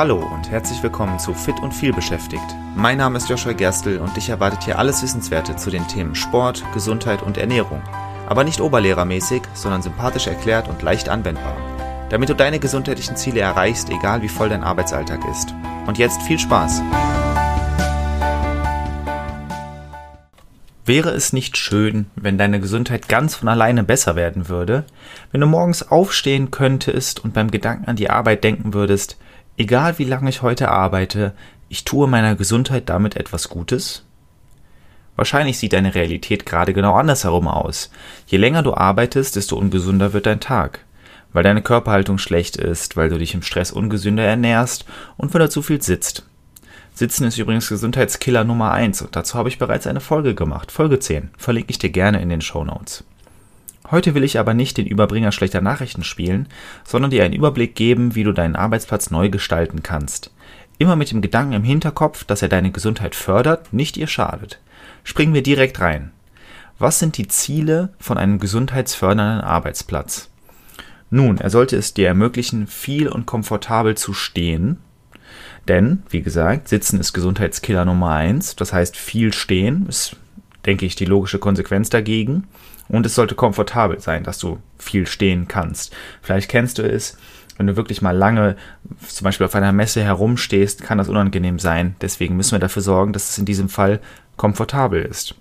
Hallo und herzlich willkommen zu Fit und viel beschäftigt. Mein Name ist Joshua Gerstl und dich erwartet hier alles Wissenswerte zu den Themen Sport, Gesundheit und Ernährung. Aber nicht oberlehrermäßig, sondern sympathisch erklärt und leicht anwendbar. Damit du deine gesundheitlichen Ziele erreichst, egal wie voll dein Arbeitsalltag ist. Und jetzt viel Spaß! Wäre es nicht schön, wenn deine Gesundheit ganz von alleine besser werden würde? Wenn du morgens aufstehen könntest und beim Gedanken an die Arbeit denken würdest, egal wie lange ich heute arbeite, ich tue meiner Gesundheit damit etwas Gutes? Wahrscheinlich sieht deine Realität gerade genau andersherum aus. Je länger du arbeitest, desto ungesünder wird dein Tag. Weil deine Körperhaltung schlecht ist, weil du dich im Stress ungesünder ernährst und weil du zu viel sitzt. Sitzen ist übrigens Gesundheitskiller Nummer 1 und dazu habe ich bereits eine Folge gemacht, Folge 10, verlinke ich dir gerne in den Show Notes. Heute will ich aber nicht den Überbringer schlechter Nachrichten spielen, sondern dir einen Überblick geben, wie du deinen Arbeitsplatz neu gestalten kannst. Immer mit dem Gedanken im Hinterkopf, dass er deine Gesundheit fördert, nicht ihr schadet. Springen wir direkt rein. Was sind die Ziele von einem gesundheitsfördernden Arbeitsplatz? Nun, er sollte es dir ermöglichen, viel und komfortabel zu stehen, denn, wie gesagt, Sitzen ist Gesundheitskiller Nummer eins. Das heißt, viel stehen ist, denke ich, die logische Konsequenz dagegen. Und es sollte komfortabel sein, dass du viel stehen kannst. Vielleicht kennst du es, wenn du wirklich mal lange, zum Beispiel auf einer Messe herumstehst, kann das unangenehm sein. Deswegen müssen wir dafür sorgen, dass es in diesem Fall komfortabel ist.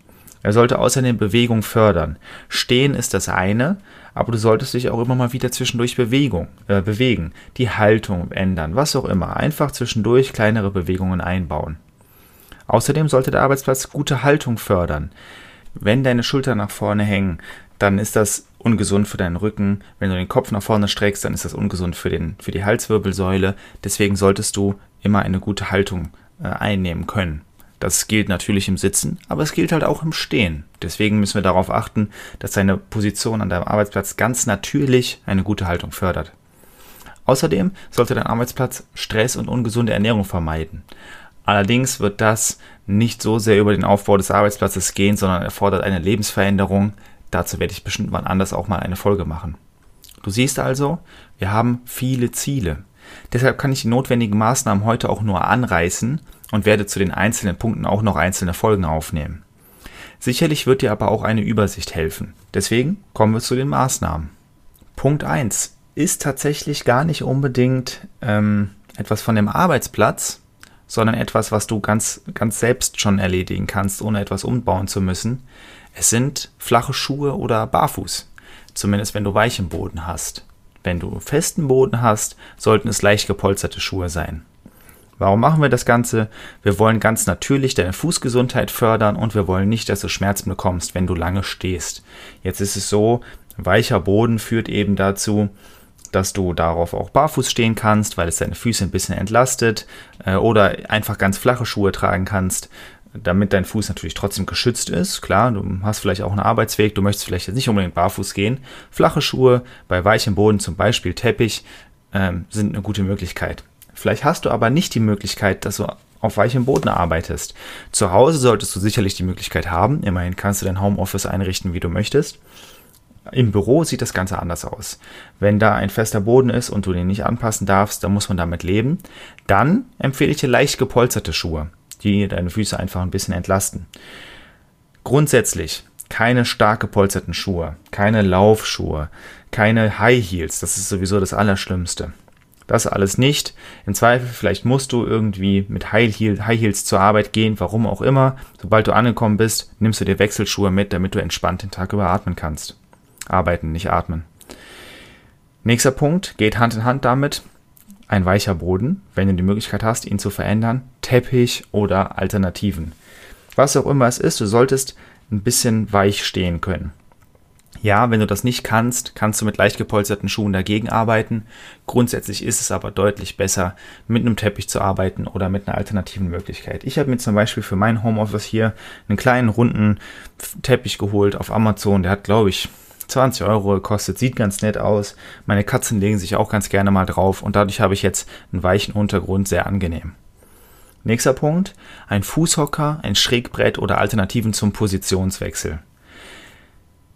Er sollte außerdem Bewegung fördern. Stehen ist das eine, aber du solltest dich auch immer mal wieder zwischendurch Bewegung, äh, bewegen, die Haltung ändern, was auch immer. Einfach zwischendurch kleinere Bewegungen einbauen. Außerdem sollte der Arbeitsplatz gute Haltung fördern. Wenn deine Schultern nach vorne hängen, dann ist das ungesund für deinen Rücken. Wenn du den Kopf nach vorne streckst, dann ist das ungesund für, den, für die Halswirbelsäule. Deswegen solltest du immer eine gute Haltung äh, einnehmen können. Das gilt natürlich im Sitzen, aber es gilt halt auch im Stehen. Deswegen müssen wir darauf achten, dass deine Position an deinem Arbeitsplatz ganz natürlich eine gute Haltung fördert. Außerdem sollte dein Arbeitsplatz Stress und ungesunde Ernährung vermeiden. Allerdings wird das nicht so sehr über den Aufbau des Arbeitsplatzes gehen, sondern erfordert eine Lebensveränderung. Dazu werde ich bestimmt wann anders auch mal eine Folge machen. Du siehst also, wir haben viele Ziele. Deshalb kann ich die notwendigen Maßnahmen heute auch nur anreißen und werde zu den einzelnen Punkten auch noch einzelne Folgen aufnehmen. Sicherlich wird dir aber auch eine Übersicht helfen. Deswegen kommen wir zu den Maßnahmen. Punkt 1 ist tatsächlich gar nicht unbedingt ähm, etwas von dem Arbeitsplatz, sondern etwas, was du ganz, ganz selbst schon erledigen kannst, ohne etwas umbauen zu müssen. Es sind flache Schuhe oder Barfuß. Zumindest wenn du weichen Boden hast. Wenn du festen Boden hast, sollten es leicht gepolsterte Schuhe sein. Warum machen wir das Ganze? Wir wollen ganz natürlich deine Fußgesundheit fördern und wir wollen nicht, dass du Schmerzen bekommst, wenn du lange stehst. Jetzt ist es so, weicher Boden führt eben dazu, dass du darauf auch barfuß stehen kannst, weil es deine Füße ein bisschen entlastet äh, oder einfach ganz flache Schuhe tragen kannst, damit dein Fuß natürlich trotzdem geschützt ist. Klar, du hast vielleicht auch einen Arbeitsweg, du möchtest vielleicht jetzt nicht unbedingt barfuß gehen. Flache Schuhe bei weichem Boden, zum Beispiel Teppich, ähm, sind eine gute Möglichkeit. Vielleicht hast du aber nicht die Möglichkeit, dass du auf weichem Boden arbeitest. Zu Hause solltest du sicherlich die Möglichkeit haben. Immerhin kannst du dein Homeoffice einrichten, wie du möchtest. Im Büro sieht das Ganze anders aus. Wenn da ein fester Boden ist und du den nicht anpassen darfst, dann muss man damit leben. Dann empfehle ich dir leicht gepolsterte Schuhe, die deine Füße einfach ein bisschen entlasten. Grundsätzlich keine stark gepolsterten Schuhe, keine Laufschuhe, keine High Heels, das ist sowieso das Allerschlimmste. Das alles nicht. Im Zweifel, vielleicht musst du irgendwie mit High, High Heels zur Arbeit gehen, warum auch immer. Sobald du angekommen bist, nimmst du dir Wechselschuhe mit, damit du entspannt den Tag über atmen kannst. Arbeiten, nicht atmen. Nächster Punkt geht Hand in Hand damit. Ein weicher Boden, wenn du die Möglichkeit hast, ihn zu verändern. Teppich oder Alternativen. Was auch immer es ist, du solltest ein bisschen weich stehen können. Ja, wenn du das nicht kannst, kannst du mit leicht gepolsterten Schuhen dagegen arbeiten. Grundsätzlich ist es aber deutlich besser, mit einem Teppich zu arbeiten oder mit einer alternativen Möglichkeit. Ich habe mir zum Beispiel für mein Homeoffice hier einen kleinen runden Teppich geholt auf Amazon. Der hat, glaube ich, 20 Euro gekostet, sieht ganz nett aus. Meine Katzen legen sich auch ganz gerne mal drauf und dadurch habe ich jetzt einen weichen Untergrund, sehr angenehm. Nächster Punkt, ein Fußhocker, ein Schrägbrett oder Alternativen zum Positionswechsel.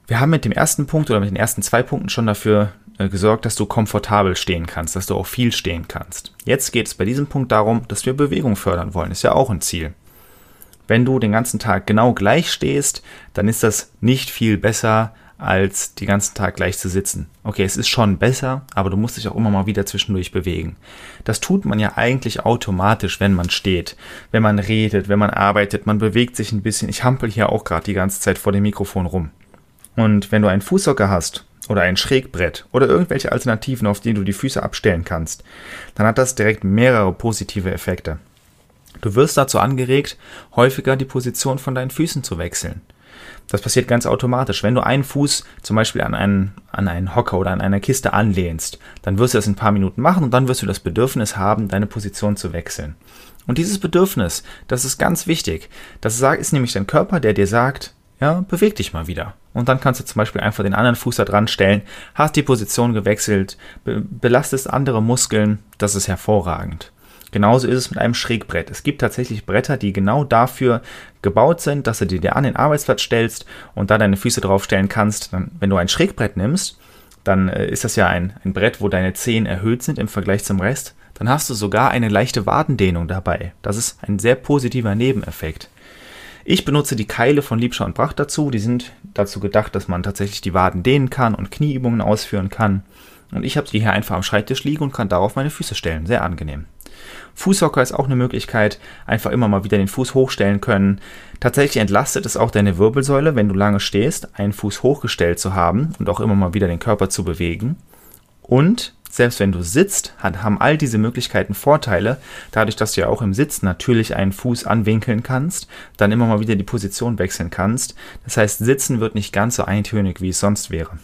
Wir haben mit dem ersten Punkt oder mit den ersten zwei Punkten schon dafür äh, gesorgt, dass du komfortabel stehen kannst, dass du auch viel stehen kannst. Jetzt geht es bei diesem Punkt darum, dass wir Bewegung fördern wollen. Ist ja auch ein Ziel. Wenn du den ganzen Tag genau gleich stehst, dann ist das nicht viel besser, als den ganzen Tag gleich zu sitzen. Okay, es ist schon besser, aber du musst dich auch immer mal wieder zwischendurch bewegen. Das tut man ja eigentlich automatisch, wenn man steht, wenn man redet, wenn man arbeitet, man bewegt sich ein bisschen. Ich hampel hier auch gerade die ganze Zeit vor dem Mikrofon rum. Und wenn du einen Fußsocker hast oder ein Schrägbrett oder irgendwelche Alternativen, auf denen du die Füße abstellen kannst, dann hat das direkt mehrere positive Effekte. Du wirst dazu angeregt, häufiger die Position von deinen Füßen zu wechseln. Das passiert ganz automatisch. Wenn du einen Fuß zum Beispiel an einen, an einen Hocker oder an eine Kiste anlehnst, dann wirst du das in ein paar Minuten machen und dann wirst du das Bedürfnis haben, deine Position zu wechseln. Und dieses Bedürfnis, das ist ganz wichtig. Das ist nämlich dein Körper, der dir sagt, ja, beweg dich mal wieder. Und dann kannst du zum Beispiel einfach den anderen Fuß da dran stellen, hast die Position gewechselt, be belastest andere Muskeln, das ist hervorragend. Genauso ist es mit einem Schrägbrett. Es gibt tatsächlich Bretter, die genau dafür gebaut sind, dass du dir an den Arbeitsplatz stellst und da deine Füße draufstellen kannst. Dann, wenn du ein Schrägbrett nimmst, dann äh, ist das ja ein, ein Brett, wo deine Zehen erhöht sind im Vergleich zum Rest. Dann hast du sogar eine leichte Wadendehnung dabei. Das ist ein sehr positiver Nebeneffekt. Ich benutze die Keile von Liebscher und Bracht dazu. Die sind dazu gedacht, dass man tatsächlich die Waden dehnen kann und Knieübungen ausführen kann. Und ich habe die hier einfach am Schreibtisch liegen und kann darauf meine Füße stellen. Sehr angenehm. Fußhocker ist auch eine Möglichkeit, einfach immer mal wieder den Fuß hochstellen können. Tatsächlich entlastet es auch deine Wirbelsäule, wenn du lange stehst, einen Fuß hochgestellt zu haben und auch immer mal wieder den Körper zu bewegen. Und selbst wenn du sitzt, haben all diese Möglichkeiten Vorteile, dadurch, dass du ja auch im Sitz natürlich einen Fuß anwinkeln kannst, dann immer mal wieder die Position wechseln kannst. Das heißt, Sitzen wird nicht ganz so eintönig, wie es sonst wäre.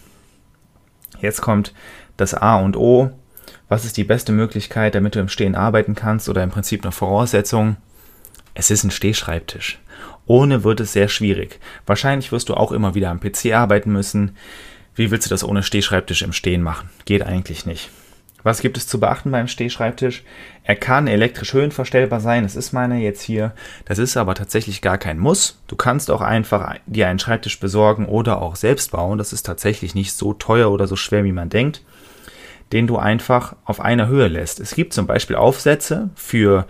Jetzt kommt das A und O. Was ist die beste Möglichkeit, damit du im Stehen arbeiten kannst oder im Prinzip eine Voraussetzung? Es ist ein Stehschreibtisch. Ohne wird es sehr schwierig. Wahrscheinlich wirst du auch immer wieder am PC arbeiten müssen. Wie willst du das ohne Stehschreibtisch im Stehen machen? Geht eigentlich nicht. Was gibt es zu beachten beim Stehschreibtisch? Er kann elektrisch höhenverstellbar sein, das ist meine jetzt hier. Das ist aber tatsächlich gar kein Muss. Du kannst auch einfach dir einen Schreibtisch besorgen oder auch selbst bauen. Das ist tatsächlich nicht so teuer oder so schwer, wie man denkt, den du einfach auf einer Höhe lässt. Es gibt zum Beispiel Aufsätze für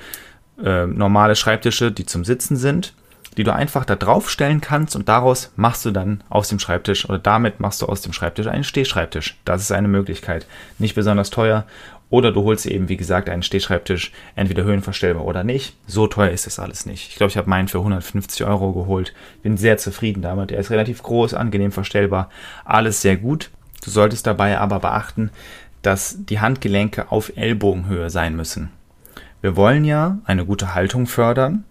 äh, normale Schreibtische, die zum Sitzen sind die du einfach da drauf stellen kannst und daraus machst du dann aus dem Schreibtisch oder damit machst du aus dem Schreibtisch einen Stehschreibtisch. Das ist eine Möglichkeit. Nicht besonders teuer. Oder du holst eben, wie gesagt, einen Stehschreibtisch, entweder höhenverstellbar oder nicht. So teuer ist das alles nicht. Ich glaube, ich habe meinen für 150 Euro geholt. Bin sehr zufrieden damit. Er ist relativ groß, angenehm verstellbar. Alles sehr gut. Du solltest dabei aber beachten, dass die Handgelenke auf Ellbogenhöhe sein müssen. Wir wollen ja eine gute Haltung fördern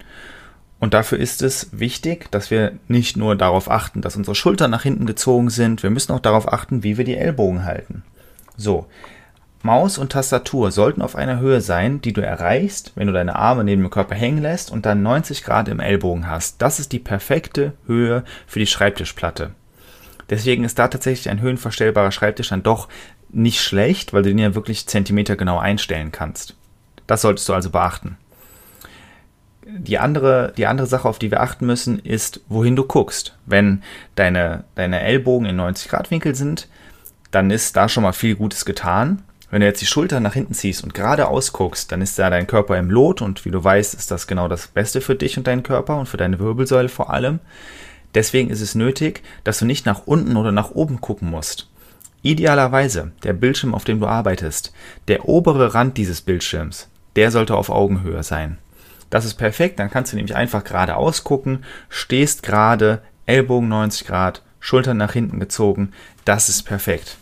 und dafür ist es wichtig, dass wir nicht nur darauf achten, dass unsere Schultern nach hinten gezogen sind, wir müssen auch darauf achten, wie wir die Ellbogen halten. So, Maus und Tastatur sollten auf einer Höhe sein, die du erreichst, wenn du deine Arme neben dem Körper hängen lässt und dann 90 Grad im Ellbogen hast. Das ist die perfekte Höhe für die Schreibtischplatte. Deswegen ist da tatsächlich ein höhenverstellbarer Schreibtisch dann doch nicht schlecht, weil du den ja wirklich zentimetergenau einstellen kannst. Das solltest du also beachten die andere, die andere Sache, auf die wir achten müssen, ist, wohin du guckst. Wenn deine, deine Ellbogen in 90 Grad Winkel sind, dann ist da schon mal viel Gutes getan. Wenn du jetzt die Schultern nach hinten ziehst und geradeaus guckst, dann ist da dein Körper im Lot und wie du weißt, ist das genau das Beste für dich und deinen Körper und für deine Wirbelsäule vor allem. Deswegen ist es nötig, dass du nicht nach unten oder nach oben gucken musst. Idealerweise der Bildschirm, auf dem du arbeitest, der obere Rand dieses Bildschirms, der sollte auf Augenhöhe sein. Das ist perfekt, dann kannst du nämlich einfach geradeaus gucken, stehst gerade, Ellbogen 90 Grad, Schultern nach hinten gezogen, das ist perfekt.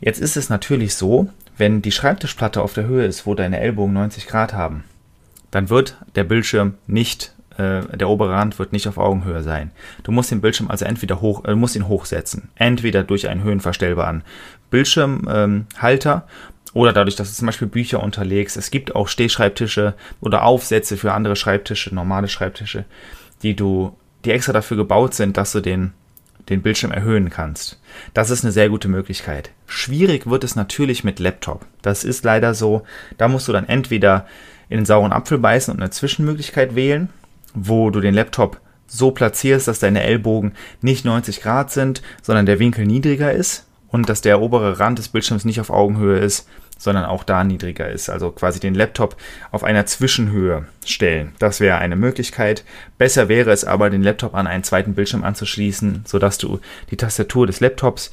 Jetzt ist es natürlich so, wenn die Schreibtischplatte auf der Höhe ist, wo deine Ellbogen 90 Grad haben, dann wird der Bildschirm nicht, äh, der obere Rand wird nicht auf Augenhöhe sein. Du musst den Bildschirm also entweder hoch, äh, musst ihn hochsetzen, entweder durch einen höhenverstellbaren Bildschirmhalter ähm, oder dadurch, dass du zum Beispiel Bücher unterlegst. Es gibt auch Stehschreibtische oder Aufsätze für andere Schreibtische, normale Schreibtische, die du, die extra dafür gebaut sind, dass du den, den Bildschirm erhöhen kannst. Das ist eine sehr gute Möglichkeit. Schwierig wird es natürlich mit Laptop. Das ist leider so. Da musst du dann entweder in den sauren Apfel beißen und eine Zwischenmöglichkeit wählen, wo du den Laptop so platzierst, dass deine Ellbogen nicht 90 Grad sind, sondern der Winkel niedriger ist und dass der obere Rand des Bildschirms nicht auf Augenhöhe ist, sondern auch da niedriger ist. Also quasi den Laptop auf einer Zwischenhöhe stellen. Das wäre eine Möglichkeit. Besser wäre es aber, den Laptop an einen zweiten Bildschirm anzuschließen, sodass du die Tastatur des Laptops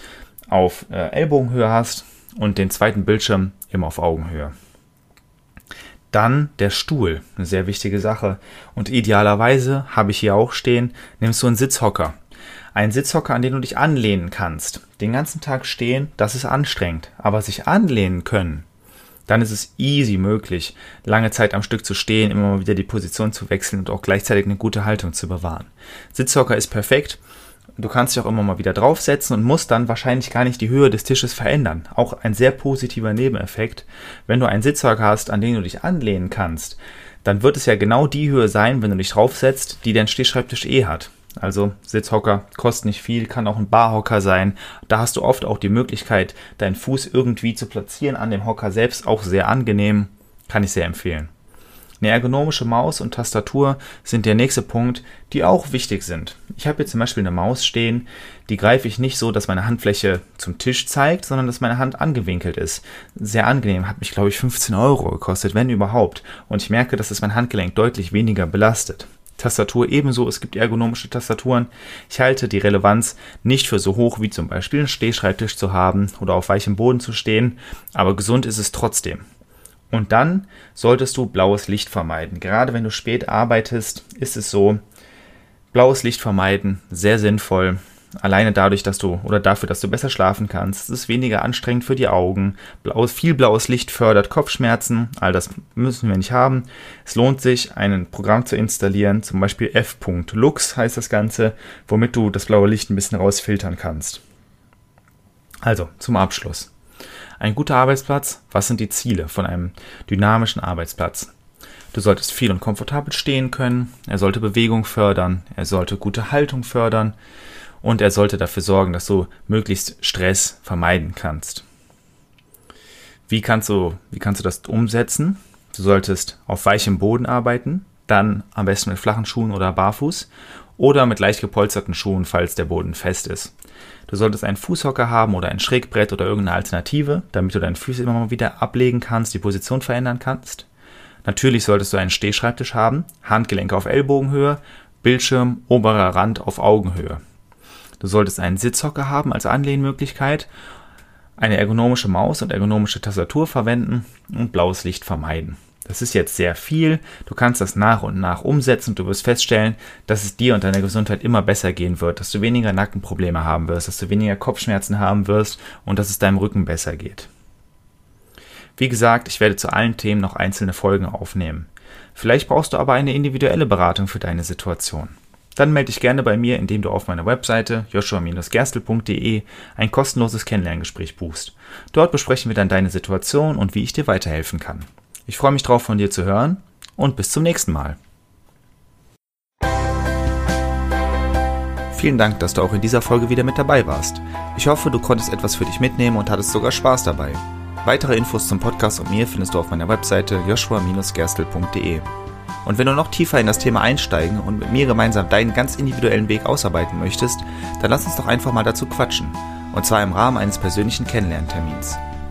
auf äh, Ellbogenhöhe hast und den zweiten Bildschirm immer auf Augenhöhe. Dann der Stuhl, eine sehr wichtige Sache. Und idealerweise habe ich hier auch stehen, nimmst du einen Sitzhocker. Ein Sitzhocker, an den du dich anlehnen kannst. Den ganzen Tag stehen, das ist anstrengend. Aber sich anlehnen können, dann ist es easy möglich, lange Zeit am Stück zu stehen, immer mal wieder die Position zu wechseln und auch gleichzeitig eine gute Haltung zu bewahren. Sitzhocker ist perfekt. Du kannst dich auch immer mal wieder draufsetzen und musst dann wahrscheinlich gar nicht die Höhe des Tisches verändern. Auch ein sehr positiver Nebeneffekt. Wenn du einen Sitzhocker hast, an den du dich anlehnen kannst, dann wird es ja genau die Höhe sein, wenn du dich draufsetzt, die dein Stehschreibtisch eh hat. Also Sitzhocker kostet nicht viel, kann auch ein Barhocker sein. Da hast du oft auch die Möglichkeit, deinen Fuß irgendwie zu platzieren an dem Hocker selbst. Auch sehr angenehm, kann ich sehr empfehlen. Eine ergonomische Maus und Tastatur sind der nächste Punkt, die auch wichtig sind. Ich habe hier zum Beispiel eine Maus stehen, die greife ich nicht so, dass meine Handfläche zum Tisch zeigt, sondern dass meine Hand angewinkelt ist. Sehr angenehm, hat mich glaube ich 15 Euro gekostet, wenn überhaupt. Und ich merke, dass es mein Handgelenk deutlich weniger belastet. Tastatur ebenso. Es gibt ergonomische Tastaturen. Ich halte die Relevanz nicht für so hoch wie zum Beispiel einen Stehschreibtisch zu haben oder auf weichem Boden zu stehen, aber gesund ist es trotzdem. Und dann solltest du blaues Licht vermeiden. Gerade wenn du spät arbeitest, ist es so, blaues Licht vermeiden, sehr sinnvoll. Alleine dadurch, dass du oder dafür, dass du besser schlafen kannst. Es ist weniger anstrengend für die Augen. Blaues, viel blaues Licht fördert Kopfschmerzen. All das müssen wir nicht haben. Es lohnt sich, ein Programm zu installieren, zum Beispiel f.lux heißt das Ganze, womit du das blaue Licht ein bisschen rausfiltern kannst. Also, zum Abschluss. Ein guter Arbeitsplatz, was sind die Ziele von einem dynamischen Arbeitsplatz? Du solltest viel und komfortabel stehen können, er sollte Bewegung fördern, er sollte gute Haltung fördern, und er sollte dafür sorgen, dass du möglichst Stress vermeiden kannst. Wie kannst du, wie kannst du das umsetzen? Du solltest auf weichem Boden arbeiten, dann am besten mit flachen Schuhen oder barfuß oder mit leicht gepolsterten Schuhen, falls der Boden fest ist. Du solltest einen Fußhocker haben oder ein Schrägbrett oder irgendeine Alternative, damit du deine Füße immer mal wieder ablegen kannst, die Position verändern kannst. Natürlich solltest du einen Stehschreibtisch haben, Handgelenke auf Ellbogenhöhe, Bildschirm, oberer Rand auf Augenhöhe. Du solltest einen Sitzhocker haben als Anlehnmöglichkeit, eine ergonomische Maus und ergonomische Tastatur verwenden und blaues Licht vermeiden. Das ist jetzt sehr viel. Du kannst das nach und nach umsetzen und du wirst feststellen, dass es dir und deiner Gesundheit immer besser gehen wird, dass du weniger Nackenprobleme haben wirst, dass du weniger Kopfschmerzen haben wirst und dass es deinem Rücken besser geht. Wie gesagt, ich werde zu allen Themen noch einzelne Folgen aufnehmen. Vielleicht brauchst du aber eine individuelle Beratung für deine Situation. Dann melde dich gerne bei mir, indem du auf meiner Webseite joshua-gerstel.de ein kostenloses Kennenlerngespräch buchst. Dort besprechen wir dann deine Situation und wie ich dir weiterhelfen kann. Ich freue mich drauf, von dir zu hören und bis zum nächsten Mal. Vielen Dank, dass du auch in dieser Folge wieder mit dabei warst. Ich hoffe, du konntest etwas für dich mitnehmen und hattest sogar Spaß dabei. Weitere Infos zum Podcast und mir findest du auf meiner Webseite joshua-gerstel.de. Und wenn du noch tiefer in das Thema einsteigen und mit mir gemeinsam deinen ganz individuellen Weg ausarbeiten möchtest, dann lass uns doch einfach mal dazu quatschen. Und zwar im Rahmen eines persönlichen Kennenlerntermins.